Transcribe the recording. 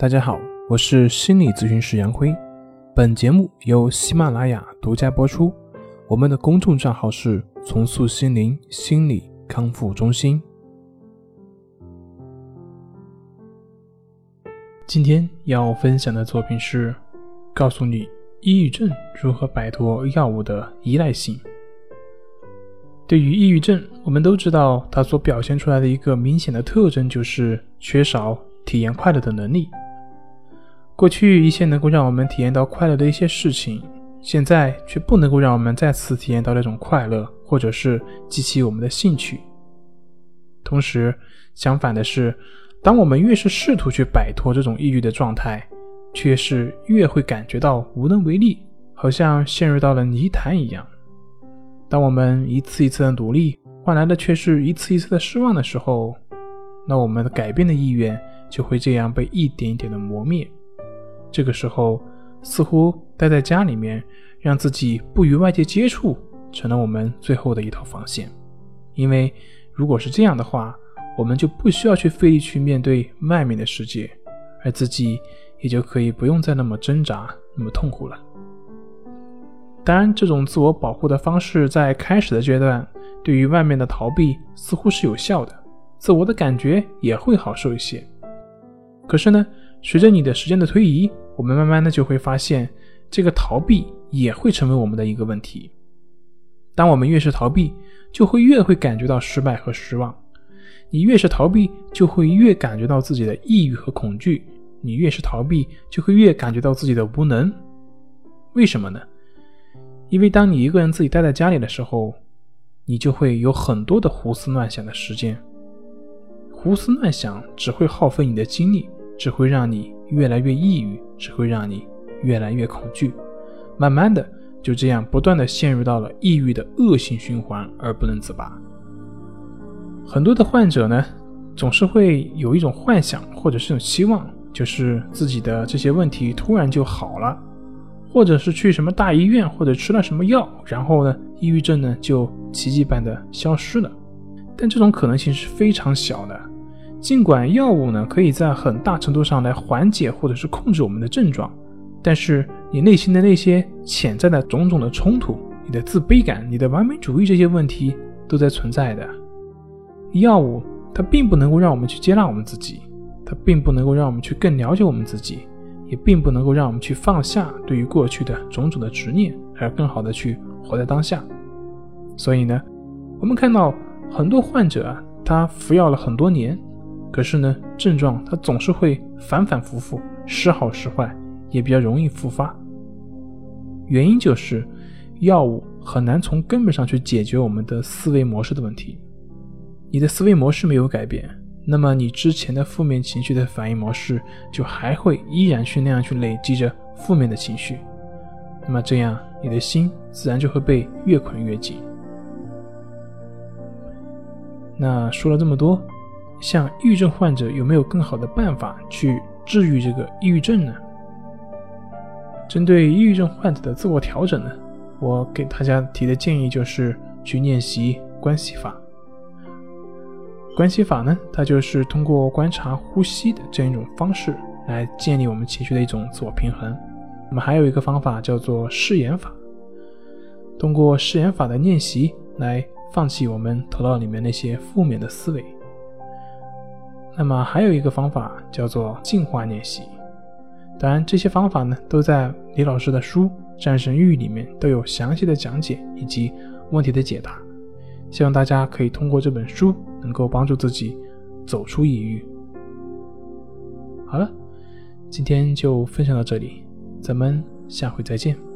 大家好，我是心理咨询师杨辉。本节目由喜马拉雅独家播出。我们的公众账号是“重塑心灵心理康复中心”。今天要分享的作品是告诉你抑郁症如何摆脱药物的依赖性。对于抑郁症，我们都知道它所表现出来的一个明显的特征就是缺少体验快乐的能力。过去一些能够让我们体验到快乐的一些事情，现在却不能够让我们再次体验到那种快乐，或者是激起我们的兴趣。同时，相反的是，当我们越是试图去摆脱这种抑郁的状态，却是越会感觉到无能为力，好像陷入到了泥潭一样。当我们一次一次的努力换来的却是一次一次的失望的时候，那我们改变的意愿就会这样被一点一点的磨灭。这个时候，似乎待在家里面，让自己不与外界接触，成了我们最后的一道防线。因为如果是这样的话，我们就不需要去费力去面对外面的世界，而自己也就可以不用再那么挣扎、那么痛苦了。当然，这种自我保护的方式在开始的阶段，对于外面的逃避似乎是有效的，自我的感觉也会好受一些。可是呢？随着你的时间的推移，我们慢慢的就会发现，这个逃避也会成为我们的一个问题。当我们越是逃避，就会越会感觉到失败和失望。你越是逃避，就会越感觉到自己的抑郁和恐惧。你越是逃避，就会越感觉到自己的无能。为什么呢？因为当你一个人自己待在家里的时候，你就会有很多的胡思乱想的时间。胡思乱想只会耗费你的精力。只会让你越来越抑郁，只会让你越来越恐惧，慢慢的就这样不断的陷入到了抑郁的恶性循环而不能自拔。很多的患者呢，总是会有一种幻想或者是一种期望，就是自己的这些问题突然就好了，或者是去什么大医院或者吃了什么药，然后呢，抑郁症呢就奇迹般的消失了。但这种可能性是非常小的。尽管药物呢可以在很大程度上来缓解或者是控制我们的症状，但是你内心的那些潜在的种种的冲突、你的自卑感、你的完美主义这些问题都在存在的。药物它并不能够让我们去接纳我们自己，它并不能够让我们去更了解我们自己，也并不能够让我们去放下对于过去的种种的执念，而更好的去活在当下。所以呢，我们看到很多患者啊，他服药了很多年。可是呢，症状它总是会反反复复，时好时坏，也比较容易复发。原因就是药物很难从根本上去解决我们的思维模式的问题。你的思维模式没有改变，那么你之前的负面情绪的反应模式就还会依然去那样去累积着负面的情绪。那么这样，你的心自然就会被越捆越紧。那说了这么多。像抑郁症患者有没有更好的办法去治愈这个抑郁症呢？针对抑郁症患者的自我调整呢，我给大家提的建议就是去练习关系法。关系法呢，它就是通过观察呼吸的这样一种方式来建立我们情绪的一种自我平衡。那么还有一个方法叫做誓言法，通过誓言法的练习来放弃我们头脑里面那些负面的思维。那么还有一个方法叫做净化练习，当然这些方法呢都在李老师的书《战神域》里面都有详细的讲解以及问题的解答，希望大家可以通过这本书能够帮助自己走出抑郁。好了，今天就分享到这里，咱们下回再见。